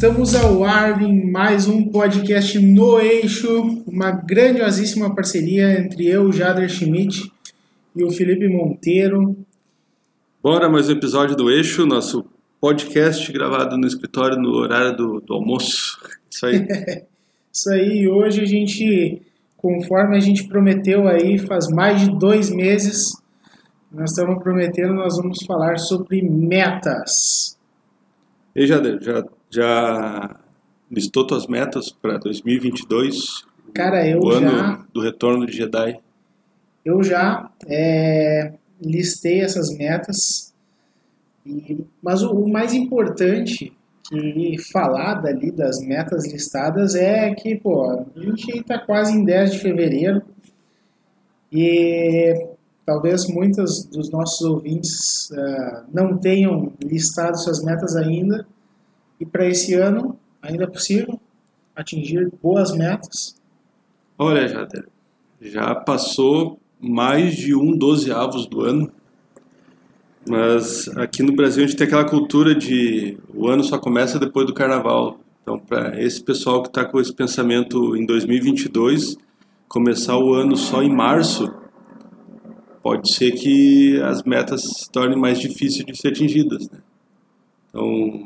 Estamos ao ar em mais um podcast no Eixo, uma grandiosíssima parceria entre eu, Jader Schmidt e o Felipe Monteiro. Bora, mais um episódio do Eixo, nosso podcast gravado no escritório no horário do, do almoço. Isso aí. Isso aí, hoje a gente, conforme a gente prometeu aí, faz mais de dois meses, nós estamos prometendo, nós vamos falar sobre metas. E Jader, já, já listou tuas metas para 2022? Cara, eu o já. ano do retorno de Jedi. Eu já é, listei essas metas, e, mas o, o mais importante que falar dali das metas listadas é que, pô, a gente está quase em 10 de fevereiro e talvez muitos dos nossos ouvintes uh, não tenham listado suas metas ainda e para esse ano ainda é possível atingir boas metas. Olha, Jader, já passou mais de um dozeavos do ano, mas aqui no Brasil a gente tem aquela cultura de o ano só começa depois do carnaval. Então, para esse pessoal que está com esse pensamento em 2022, começar o ano só em março, pode ser que as metas se tornem mais difíceis de ser atingidas. Né? Então,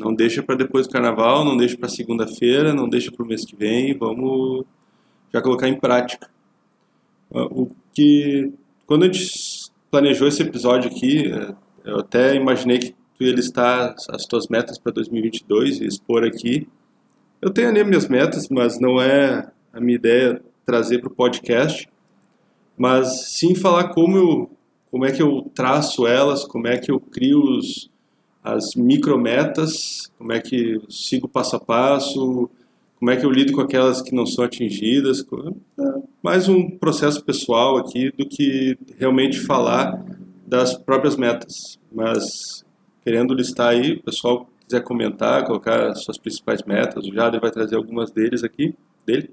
não deixa para depois do carnaval, não deixa para segunda-feira, não deixa para o mês que vem, vamos já colocar em prática. Ah, o que, quando a gente planejou esse episódio aqui, eh, eu até imaginei que tu ia listar as tuas metas para 2022 e expor aqui. Eu tenho ali minhas metas, mas não é a minha ideia trazer para o podcast, mas sim falar como eu, como é que eu traço elas, como é que eu crio os, as micrometas, como é que sigo passo a passo, como é que eu lido com aquelas que não são atingidas, é mais um processo pessoal aqui do que realmente falar das próprias metas. Mas querendo listar aí, o pessoal quiser comentar, colocar suas principais metas, o Jader vai trazer algumas deles aqui, dele.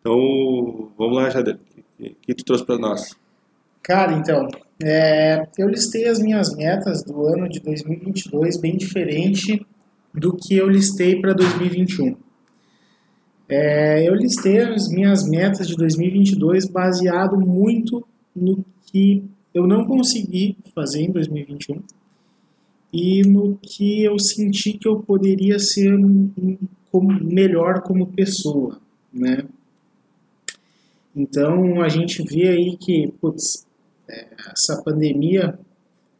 Então, vamos lá, Jader, o que, tu trouxe para nós? Cara, então, é, eu listei as minhas metas do ano de 2022 bem diferente do que eu listei para 2021. É, eu listei as minhas metas de 2022 baseado muito no que eu não consegui fazer em 2021 e no que eu senti que eu poderia ser melhor como pessoa, né? Então a gente vê aí que putz, essa pandemia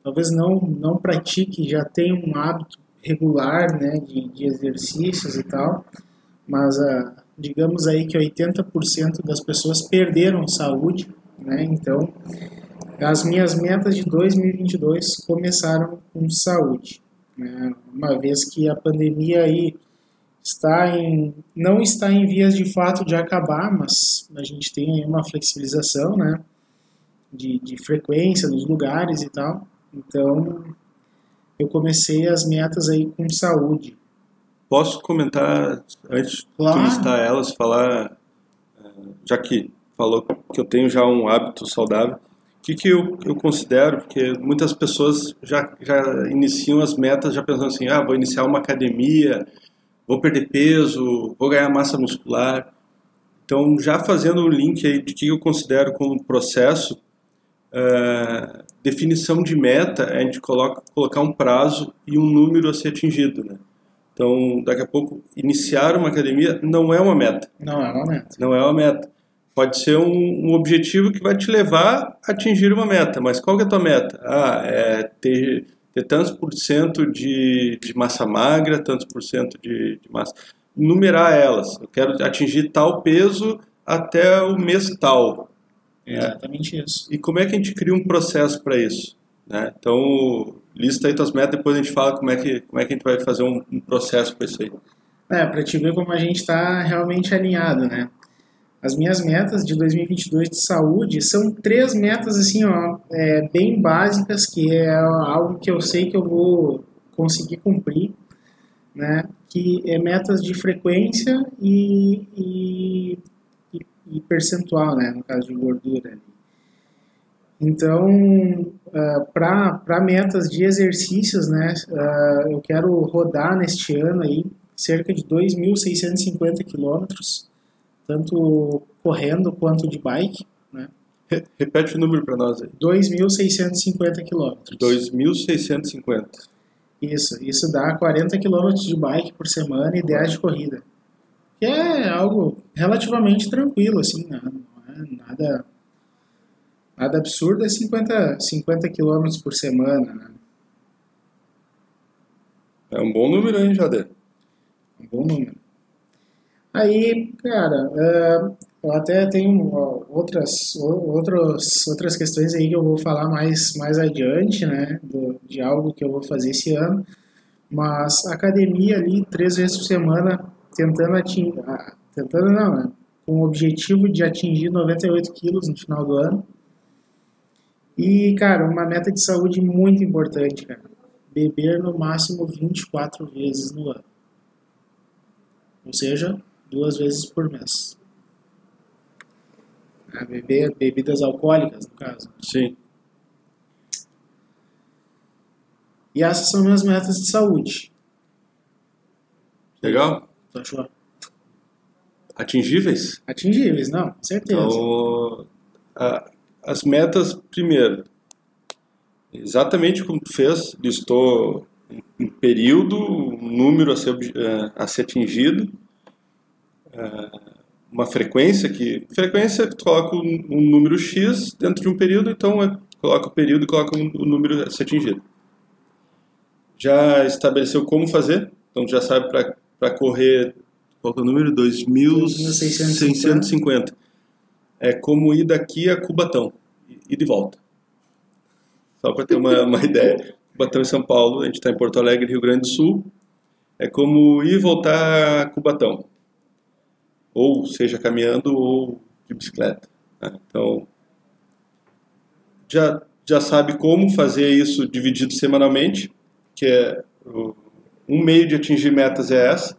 talvez não não pratique, já tem um hábito regular, né, de, de exercícios e tal, mas uh, digamos aí que 80% das pessoas perderam saúde, né? Então, as minhas metas de 2022 começaram com saúde, né? Uma vez que a pandemia aí está em não está em vias de fato de acabar, mas a gente tem aí uma flexibilização, né? De, de frequência dos lugares e tal. Então, eu comecei as metas aí com saúde. Posso comentar, antes claro. de listar elas, falar, eh, já que falou que eu tenho já um hábito saudável, o que, que eu, eu considero, porque muitas pessoas já, já iniciam as metas já pensando assim, ah, vou iniciar uma academia, vou perder peso, vou ganhar massa muscular. Então, já fazendo o um link aí de que eu considero como processo, uh, definição de meta é a gente coloca, colocar um prazo e um número a ser atingido, né? Então, daqui a pouco, iniciar uma academia não é uma meta. Não é uma meta. Não é uma meta. Pode ser um, um objetivo que vai te levar a atingir uma meta. Mas qual que é a tua meta? Ah, é ter, ter tantos por cento de, de massa magra, tantos por cento de, de massa... Numerar elas. Eu quero atingir tal peso até o mês tal. É exatamente isso. E como é que a gente cria um processo para isso? Né? Então, lista aí tuas metas, depois a gente fala como é que, como é que a gente vai fazer um, um processo para isso aí. É, para te ver como a gente está realmente alinhado, né? As minhas metas de 2022 de saúde são três metas, assim, ó, é, bem básicas, que é algo que eu sei que eu vou conseguir cumprir, né? Que é metas de frequência e, e, e percentual, né? No caso de gordura. Então, uh, para metas de exercícios, né, uh, eu quero rodar neste ano aí cerca de 2.650 quilômetros, tanto correndo quanto de bike. Né? Re- Repete o número para nós aí. 2.650 quilômetros. 2.650. Isso, isso dá 40 quilômetros de bike por semana e 10 de corrida. Que é algo relativamente tranquilo, assim, né? não é nada, nada absurdo, é 50, 50 quilômetros por semana, né? É um bom número, hein, Jader? Um bom número. Aí, cara, é, eu até tenho outras, o- outros, outras questões aí que eu vou falar mais, mais adiante, né, do- de algo que eu vou fazer esse ano, mas academia ali, três vezes por semana, tentando atingir, tentando não, né, com o objetivo de atingir 98 quilos no final do ano. E, cara, uma meta de saúde muito importante, cara, beber no máximo 24 vezes no ano. Ou seja, duas vezes por mês. Ah, Beber bebidas alcoólicas, no caso. Sim. E essas são minhas metas de saúde. Legal? Tu achou? Atingíveis? Atingíveis, não, com certeza. Então, a- as metas, primeiro, exatamente como tu fez, listou um- período, um número a ser, eh, a ser atingido, eh, uma frequência que... Frequência, tu coloca um, número X dentro de um período, então é, coloca o período e coloca um número a ser atingido. Já estabeleceu como fazer, então tu já sabe para correr, qual é o número? 2.650. É como ir daqui a Cubatão, e de volta. Só para ter uma, uma ideia. Cubatão em São Paulo, a gente está em Porto Alegre, Rio Grande do Sul. É como ir e voltar a Cubatão. Ou seja, caminhando ou de bicicleta. né? Então, já, já sabe como fazer isso dividido semanalmente, que é o- um meio de atingir metas é essa.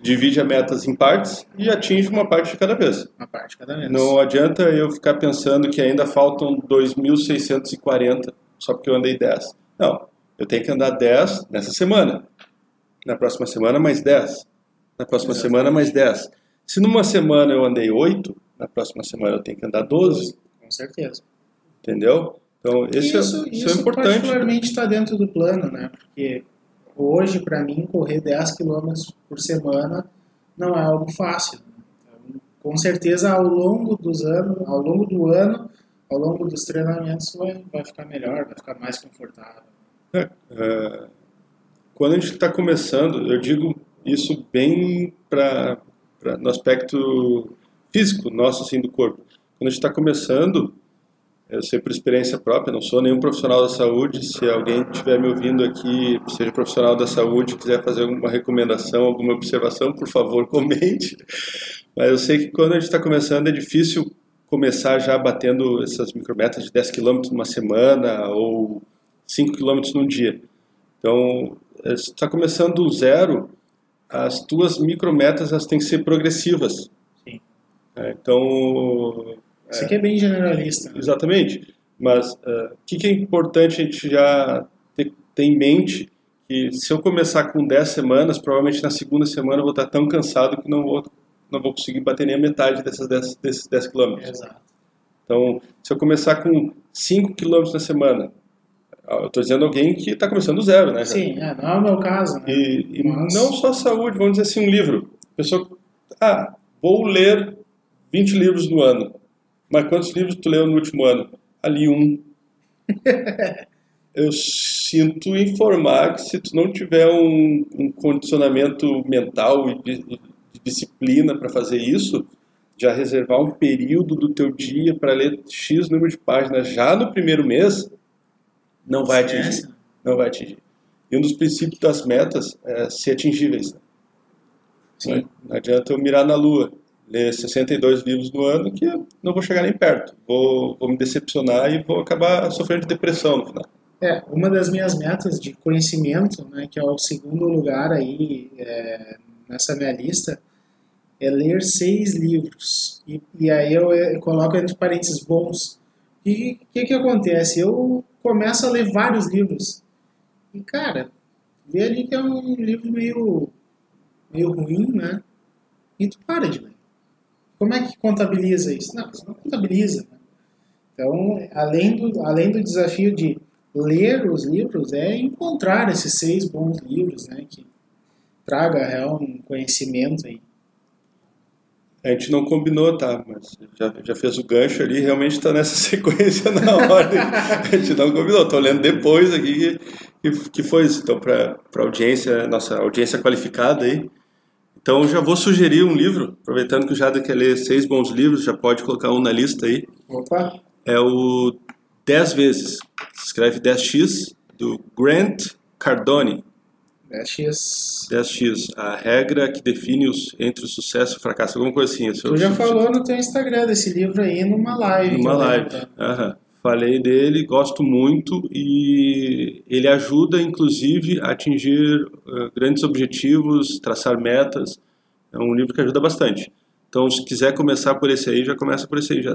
Divide as metas em partes e atinge uma parte de cada vez. Uma parte cada vez. Não adianta eu ficar pensando que ainda faltam 2.640 só porque eu andei 10. Não, eu tenho que andar 10 nessa semana. Na próxima semana, mais 10. Na próxima Exatamente. semana, mais 10. Se numa semana eu andei 8, na próxima semana eu tenho que andar 12. Com certeza. Entendeu? Então, esse é, isso, isso isso é importante. particularmente está dentro do plano, né? Porque hoje, para mim, correr 10 km por semana não é algo fácil. Com certeza, ao longo dos anos, ao longo do ano, ao longo dos treinamentos, vai, vai ficar melhor, vai ficar mais confortável. É, é, quando a gente está começando, eu digo isso bem para no aspecto físico nosso assim do corpo. Quando a gente está começando, eu sei por experiência própria, não sou nenhum profissional da saúde. Se alguém estiver me ouvindo aqui, seja profissional da saúde, quiser fazer alguma recomendação, alguma observação, por favor, comente. Mas eu sei que quando a gente está começando é difícil começar já batendo essas micrometas de 10 km numa semana ou 5 km num dia. Então, se está começando do zero, as tuas micrometas elas têm que ser progressivas. Sim. É, então, Isso aqui é bem generalista. né? Exatamente. Mas uh, o que, que é importante a gente já ter, ter em mente? Que se eu começar com 10 semanas, provavelmente na segunda semana eu vou estar tão cansado que não vou, não vou conseguir bater nem a metade dessas 10, desses 10 quilômetros. Exato. Então, se eu começar com 5 quilômetros na semana, eu estou dizendo alguém que está começando do zero, né? Sim, é, não é o meu caso, né? E, e não só saúde, vamos dizer assim, um livro. A pessoa, ah, vou ler 20 livros no ano. Mas quantos livros tu leu no último ano? Ali um. Eu sinto informar que se tu não tiver um, um condicionamento mental e de, de disciplina para fazer isso, já reservar um período do teu dia para ler X número de páginas já no primeiro mês, não vai atingir. Não vai atingir. E um dos princípios das metas é ser atingíveis. né? Sim. Não adianta eu mirar na lua, ler 62 livros no ano que não vou chegar nem perto. Vou, vou me decepcionar e vou acabar sofrendo de depressão no final. É, uma das minhas metas de conhecimento, né, que é o segundo lugar aí é, nessa minha lista, é ler seis livros. E, e aí eu, eu coloco entre parênteses bons. E o que, que acontece? Eu começo a ler vários livros. E, cara, vê ali que é um livro meio meio ruim, né? E tu para de ler. Como é que contabiliza isso? Não, você não contabiliza. Né? Então, além do, além do desafio de ler os livros, é encontrar esses seis bons livros, né? Que traga real um conhecimento aí. A gente não combinou, tá? Mas já, já fez o gancho ali, realmente está nessa sequência na ordem. a gente não combinou, estou lendo depois aqui que, que foi isso. Então, para a audiência, nossa audiência qualificada aí. Então, já vou sugerir um livro, aproveitando que o Jada quer ler seis bons livros, já pode colocar um na lista aí. Opa! É o 10 vezes. Escreve 10x, do Grant Cardone. 10x. 10x, a regra que define os, entre o sucesso e o fracasso, alguma coisa assim. Tu já falou no teu Instagram desse livro aí numa live. Numa live, tá? aham. Falei dele, gosto muito e ele ajuda, inclusive, a atingir uh, grandes objetivos, traçar metas. É um livro que ajuda bastante. Então, se quiser começar por esse aí, já começa por esse aí, já.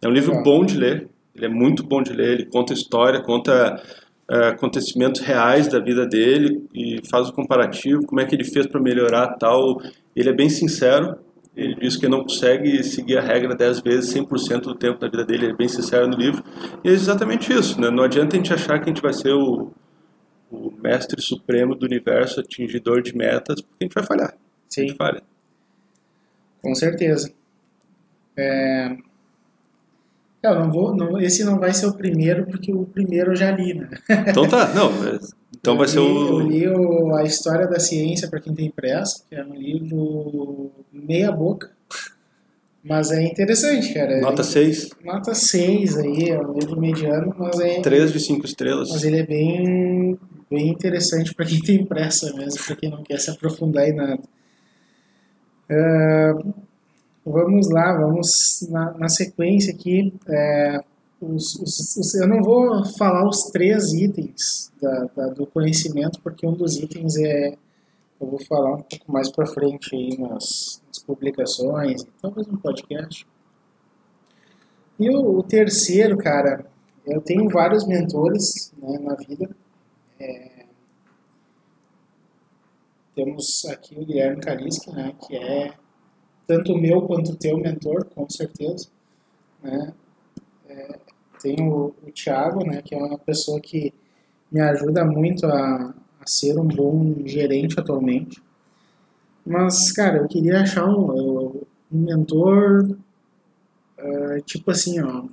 É um livro bom de ler, ele é muito bom de ler, ele conta história, conta uh, acontecimentos reais da vida dele e faz o comparativo, como é que ele fez para melhorar tal. Ele é bem sincero, ele diz que não consegue seguir a regra 10 vezes 100% do tempo da vida dele, ele é bem sincero no livro. E é exatamente isso, né? não adianta a gente achar que a gente vai ser o, o mestre supremo do universo, atingidor de metas, porque a gente vai falhar. Sim. A gente falha. Com certeza. É... Eu não vou, não, esse não vai ser o primeiro, porque o primeiro eu já li, né? Então tá, não, então vai ser o... Eu li o, A História da Ciência para quem tem pressa, que é um livro meia boca, mas é interessante, cara. Nota 6. Nota 6 aí, é um livro mediano, mas é... 3 de 5 estrelas. Mas ele é bem, bem interessante para quem tem pressa mesmo, para quem não quer se aprofundar em nada. Uh, Vamos lá, vamos na, na sequência aqui. É, os, os, os, eu não vou falar os três itens da, da, do conhecimento, porque um dos itens é. Eu vou falar um pouco mais para frente aí nas, nas publicações, talvez no podcast. E o, o, terceiro, cara, eu tenho vários mentores né, na vida. É, temos aqui o Guilherme Kaliski, né, que é tanto meu quanto teu mentor, com certeza. Né? É, tem o, o Thiago, né, que é uma pessoa que me ajuda muito a, a ser um bom gerente atualmente. Mas, cara, eu queria achar um, um mentor, uh, tipo assim, ó,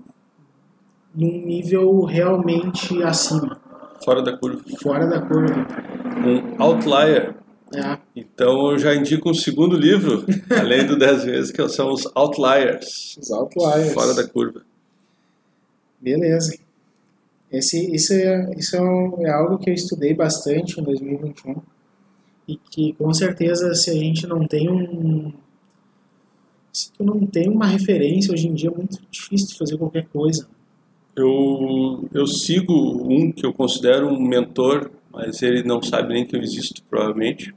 num nível realmente acima. Fora da curva. Fora da curva. Um outlier. É. Então eu já indico um segundo livro, além do 10 vezes, que são os Outliers. Os Outliers. Fora da curva. Beleza. Esse, isso é, isso é, é algo que eu estudei bastante em 2021 e que com certeza se a gente não tem um se tu não tem uma referência hoje em dia é muito difícil de fazer qualquer coisa. Eu, eu sigo um que eu considero um mentor, mas ele não sabe nem que eu existo, provavelmente,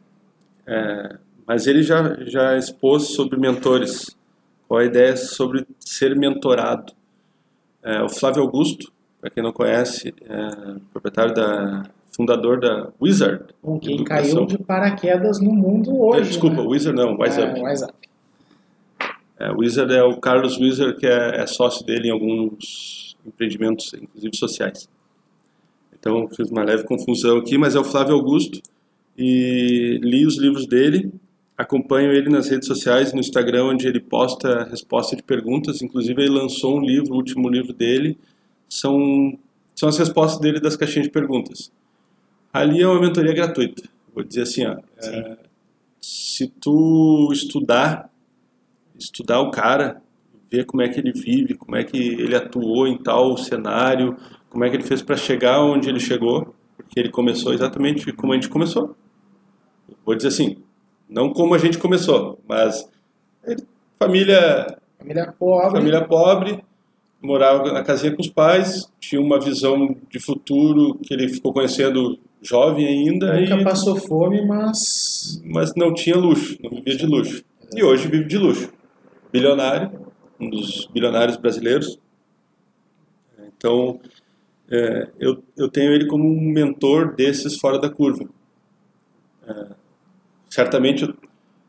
é, mas ele já, já expôs sobre mentores, qual a ideia sobre ser mentorado. É, o Flávio Augusto, para quem não conhece, é proprietário da fundador da Wizard. Bom, quem caiu de paraquedas no mundo hoje. Desculpa, né? Wizard não, Wise é, Wise Up. É, Wizard é o Carlos Wizard, que é, é, sócio dele em alguns empreendimentos, inclusive sociais. Então fiz uma leve confusão aqui, mas é o Flávio Augusto e li os livros dele. Acompanho ele nas redes sociais, no Instagram, onde ele posta resposta de perguntas. Inclusive, ele lançou um livro, o último livro dele, são, são as respostas dele das caixinhas de perguntas. Ali é uma mentoria gratuita. Vou dizer assim, ó, é, se tu estudar, estudar o cara, ver como é que ele vive, como é que ele atuou em tal cenário, como é que ele fez para chegar onde ele chegou, porque ele começou exatamente como a gente começou vou dizer assim, não como a gente começou, mas família família pobre, família pobre, morava na casinha com os pais, tinha uma visão de futuro que ele ficou conhecendo jovem ainda. Nunca e, passou fome, mas mas não tinha luxo, não vivia de luxo. E hoje vive de luxo. Bilionário, um dos bilionários brasileiros. Então, é, eu, eu tenho ele como um mentor desses fora da curva. É, certamente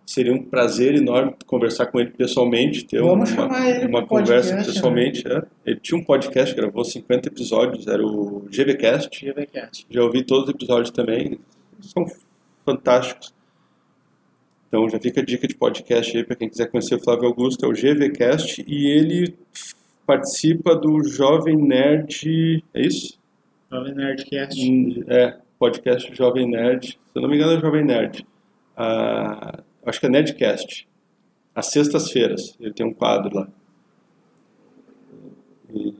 seria um prazer enorme conversar com ele pessoalmente, ter Vamos uma, chamar ele uma conversa podcast, né? pessoalmente. é. Ele tinha um podcast, gravou 50 episódios, era o GVCast. GVCast. Já ouvi todos os episódios também, são fantásticos. Então já fica a dica de podcast aí para quem quiser conhecer o Flávio Augusto, é o GVCast e ele participa do Jovem Nerd, é isso? Jovem Nerdcast. Hum, É, podcast Jovem Nerd, se eu não me engano é Jovem Nerd. Ah, acho que é Nerdcast. Às sextas-feiras, ele tem um quadro lá. E-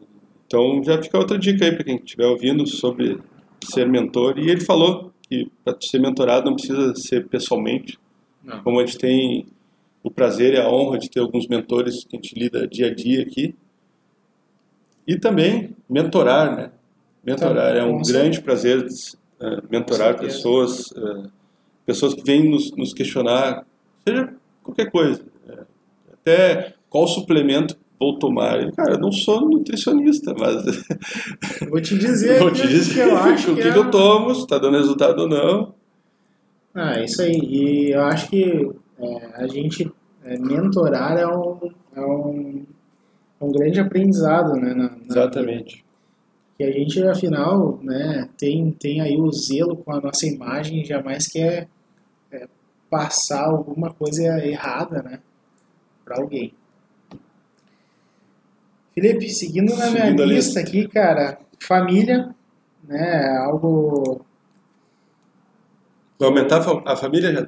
então já fica outra dica aí para quem estiver ouvindo sobre ser mentor. E ele falou que para ser mentorado não precisa ser pessoalmente, Não. como a gente tem o prazer e a honra de ter alguns mentores que a gente lida dia a dia aqui. E também mentorar, né? Mentorar é um grande prazer eh, mentorar pessoas, eh, pessoas que vêm nos, nos questionar, seja qualquer coisa, eh, até qual suplemento vou tomar. E, Cara, eu não sou nutricionista, mas Vou te dizer, vou te dizer que eu acho o que, que, é... que eu tomo, se está dando resultado ou não. Ah, isso aí. E eu acho que é, a gente é, mentorar é um, é um, é um grande aprendizado, né? na- na Exatamente. que a gente afinal né, tem, tem aí o zelo com a nossa imagem e jamais quer é, passar alguma coisa errada né, para alguém. Felipe, seguindo na minha Seguindo a lista aqui, cara, família, né, algo... Vai aumentar a fa- a família já?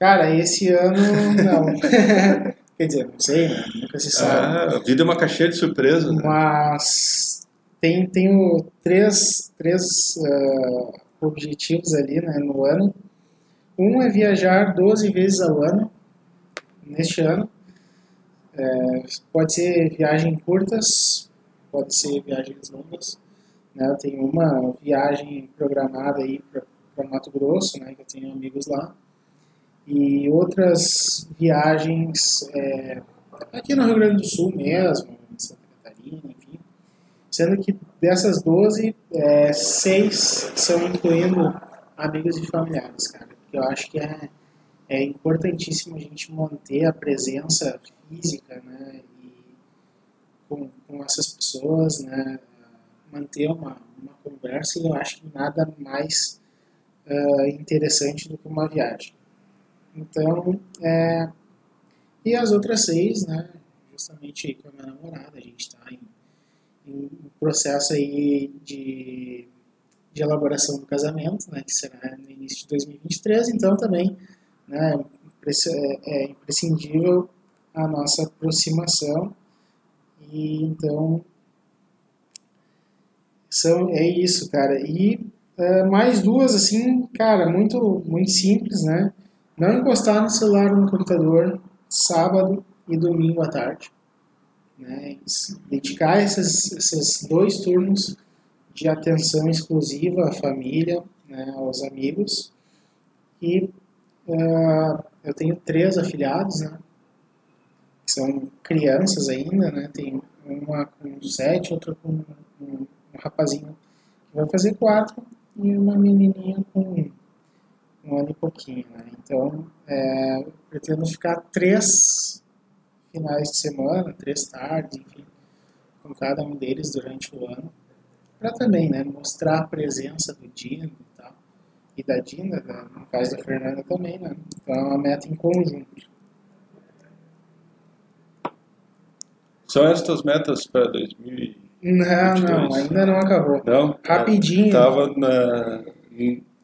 Cara, esse ano não. Quer dizer, não sei, né, nunca se sabe. Ah, a vida é uma caixinha de surpresa. né? Mas tem, tenho três, três ah, objetivos ali né, no ano. Um é viajar 12 vezes ao ano, neste ano. É, pode ser viagem curtas, pode ser viagens longas. Né? Eu tenho uma viagem programada aí para Mato Grosso, né, que eu tenho amigos lá. E outras viagens é, aqui no Rio Grande do Sul mesmo, em Santa Catarina, enfim. Sendo que dessas 12, é, seis são incluindo amigos e familiares, cara. Porque eu acho que é, é importantíssimo a gente manter a presença física, né? E com, com essas pessoas, né? Manter uma, uma conversa e eu acho que nada mais ah, interessante do que uma viagem. Então, é, e as outras seis, né? Justamente aí com a minha namorada, a gente está em, em processo aí de, de elaboração do casamento, né? Que será no início de 2023, então também, né? É, é imprescindível a nossa aproximação e então são, é isso, cara. E é, mais duas, assim, cara, muito, muito simples, né? Não encostar no celular no computador sábado e domingo à tarde. Né? Dedicar esses, esses dois turnos de atenção exclusiva à família, né, aos amigos. E ah, eu tenho três afiliados, né? Que são crianças ainda, né? Tem uma com sete, outra com um, um rapazinho que vai fazer quatro e uma menininha com um ano e pouquinho, né? Então, é, eu pretendo ficar três finais de semana, três tardes, enfim, com cada um deles durante o ano, para também, né, mostrar a presença do Dino e tal, e da Dina, da- no caso da Fernanda também, né? Então é uma meta em conjunto. São essas tuas metas para 2000? Não, 22. não, ainda não acabou. Não? Rapidinho. Estava na,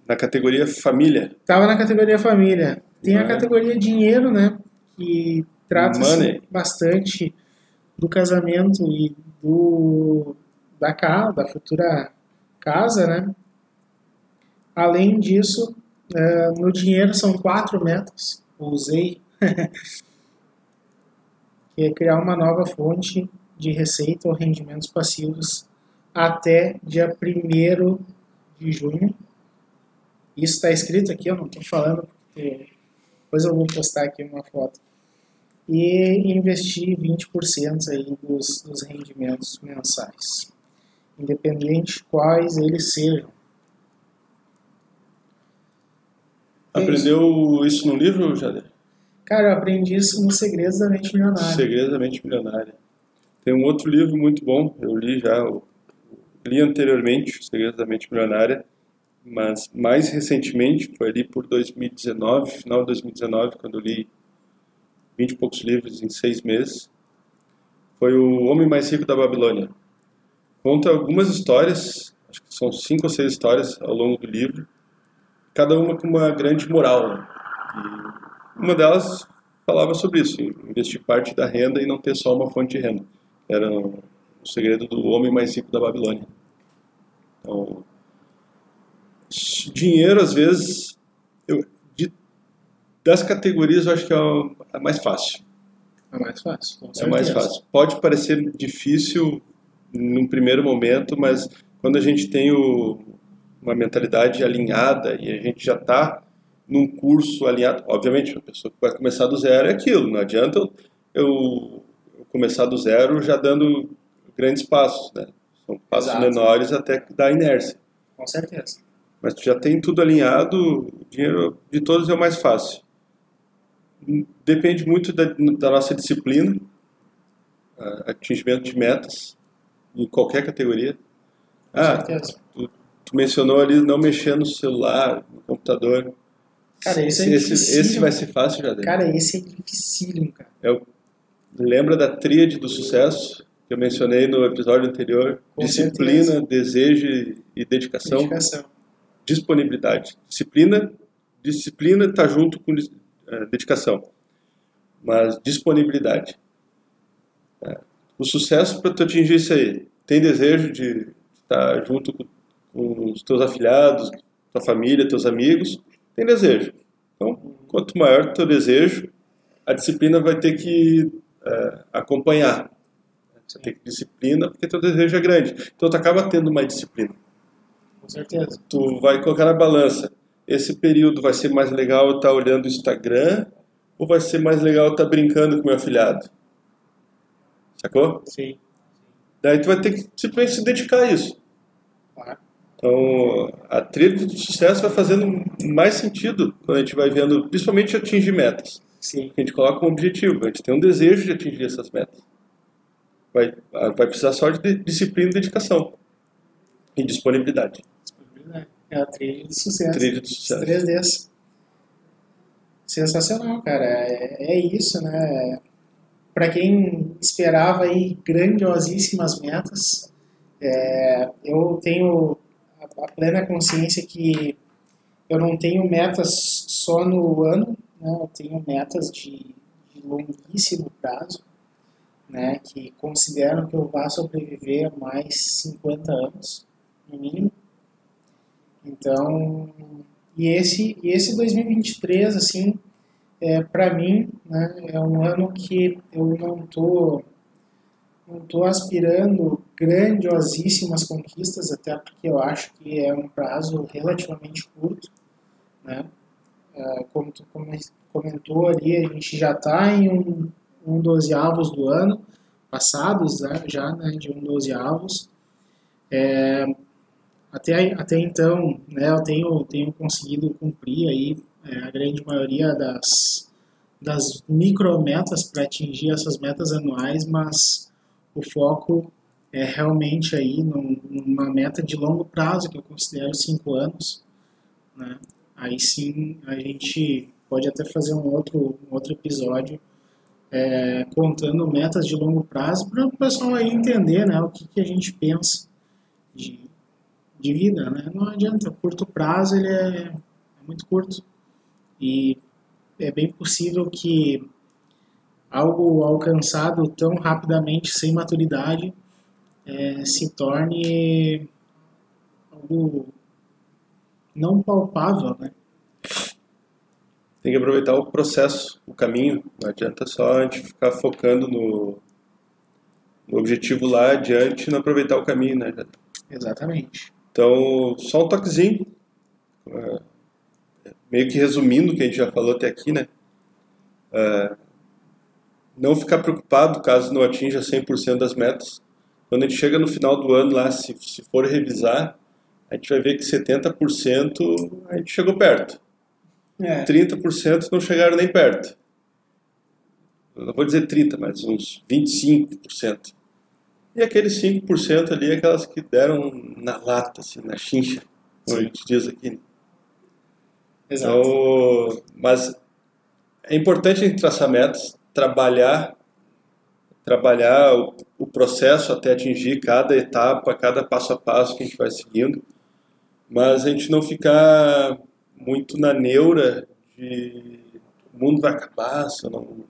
na categoria família. Tava na categoria família. Tem a Uhum. categoria dinheiro, né? Que trata-se bastante do casamento e do da casa, da futura casa, né? Além disso, eh, no dinheiro são quatro metas. Usei que é criar uma nova fonte de receita ou rendimentos passivos até dia 1 de junho. Isso está escrito aqui, eu não estou falando porque depois eu vou postar aqui uma foto. E investir 20% aí dos, dos rendimentos mensais, independente quais eles sejam. Aprendeu isso no livro, Jader? Cara, eu aprendi isso no Segredos da Mente Milionária. Segredos da Mente Milionária. Tem um outro livro muito bom, eu li já, eu li anteriormente, Segredos da Mente Milionária, mas mais recentemente, foi ali por 2019, final de 2019, quando eu li 20 e poucos livros em seis meses, foi O Homem Mais Rico da Babilônia. Conta algumas histórias, acho que são cinco ou seis histórias ao longo do livro, cada uma com uma grande moral. Né? E uma delas falava sobre isso, investir parte da renda e não ter só uma fonte de renda. Era o segredo do homem mais rico da Babilônia. Então, dinheiro, às vezes, eu, de, das categorias, eu acho que é a, mais fácil. É mais fácil, É mais fácil. Pode parecer difícil num primeiro momento, mas quando a gente tem o, uma mentalidade alinhada e a gente já está num curso alinhado, obviamente, a pessoa que vai começar do zero é aquilo, não adianta eu, eu, começar do zero já dando grandes passos, né? São passos Exato. menores até dar inércia. Com certeza. Mas tu já tem tudo alinhado, o dinheiro de todos é o mais fácil. Depende muito da, da nossa disciplina, atingimento de metas, em qualquer categoria. Com ah, certeza. Tu, tu, mencionou ali não mexer no celular, no computador. Cara, esse, é esse, esse vai ser fácil já. Cara, esse é dificílimo, cara. Lembra da tríade do sucesso? que eu mencionei no episódio anterior, Com disciplina, certeza. desejo e dedicação. dedicação. Disponibilidade. Disciplina, disciplina está junto com uh, dedicação, mas disponibilidade. É. O sucesso para tu atingir isso aí, tem desejo de estar junto com, os teus afiliados, tua família, teus amigos, tem desejo. Então, quanto maior o teu desejo, a disciplina vai ter que uh, acompanhar. Você tem disciplina porque teu desejo é grande. Então tu acaba tendo mais disciplina. Com certeza. Tu vai colocar na balança. Esse período vai ser mais legal eu estar olhando o Instagram ou vai ser mais legal eu estar brincando com meu afilhado? Sacou? Sim. Daí tu vai ter que simplesmente se dedicar a isso. Claro. Então, a trilha do sucesso vai fazendo mais sentido quando a gente vai vendo, principalmente atingir metas. Sim. A gente coloca um objetivo, a gente tem um desejo de atingir essas metas vai, vai precisar só de disciplina e dedicação. E disponibilidade. Disponibilidade. É a trilha do sucesso. Trilha do sucesso. Os 3Ds. Sensacional, cara. É, é isso, né? Para quem esperava aí grandiosíssimas metas, é, eu tenho a, plena consciência que eu não tenho metas só no ano, né? eu tenho metas de, de longuíssimo prazo né, que consideram que eu vá sobreviver mais 50 anos, no mínimo. Então, e esse, e esse 2023, assim, é, para mim, né, é um ano que eu não tô, não tô aspirando grandiosíssimas conquistas, até porque eu acho que é um prazo relativamente curto, né? É, como tu comentou ali, a gente já está em um um dozeavos do ano, passados né, já né, de um dozeavos. É, até, até então, né, eu tenho, tenho conseguido cumprir aí é, a grande maioria das, das micrometas para atingir essas metas anuais, mas o foco é realmente aí num, numa meta de longo prazo, que eu considero cinco anos. Né? Aí sim a gente pode até fazer um outro, um outro episódio é, contando metas de longo prazo para o pessoal aí entender né, o que, que a gente pensa de, de vida. Né? Não adianta, curto prazo ele é, é muito curto e é bem possível que algo alcançado tão rapidamente sem maturidade é, se torne algo não palpável, né? tem que aproveitar o processo, o caminho. Não adianta só a gente ficar focando no, no objetivo lá adiante e não aproveitar o caminho, né? Exatamente. Então, só um toquezinho, uh, meio que resumindo o que a gente já falou até aqui, né? Uh, não ficar preocupado caso não atinja 100% das metas. Quando a gente chega no final do ano lá, se, se for revisar, a gente vai ver que 70% a gente chegou perto. É. 30% não chegaram nem perto. Eu não vou dizer 30%, mas uns 25%. E aqueles 5% ali, aquelas que deram na lata, assim, na chincha, como a gente diz aqui. Exato. Então, mas é importante traçar metas, trabalhar, trabalhar o, o processo até atingir cada etapa, cada passo a passo que a gente vai seguindo, mas a gente não ficar muito na neura de o mundo vai acabar se eu não...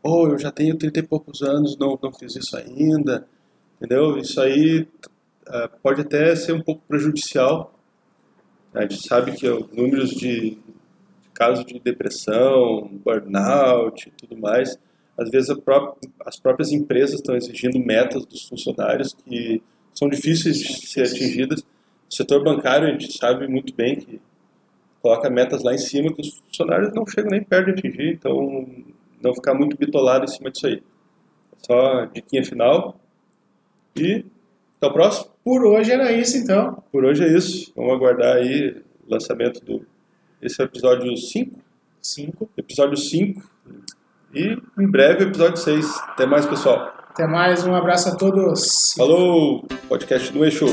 Oh, eu já tenho 30 e poucos anos, não, não fiz isso ainda, entendeu? Isso aí ah, pode até ser um pouco prejudicial. A gente sabe que os números de casos de depressão, burnout e tudo mais, às vezes a as próprias empresas estão exigindo metas dos funcionários que são difíceis de ser atingidas. O setor bancário, a gente sabe muito bem que coloca metas lá em cima que os funcionários não chegam nem perto de atingir, então não ficar muito bitolado em cima disso aí. Só diquinha final e até o próximo. Por hoje era isso, então. Por hoje é isso. Vamos aguardar aí o lançamento do. Esse é o episódio 5. Cinco. Episódio 5. E em breve o episódio 6. Até mais, pessoal. Até mais, um abraço a todos. Falou! Podcast no Eixo.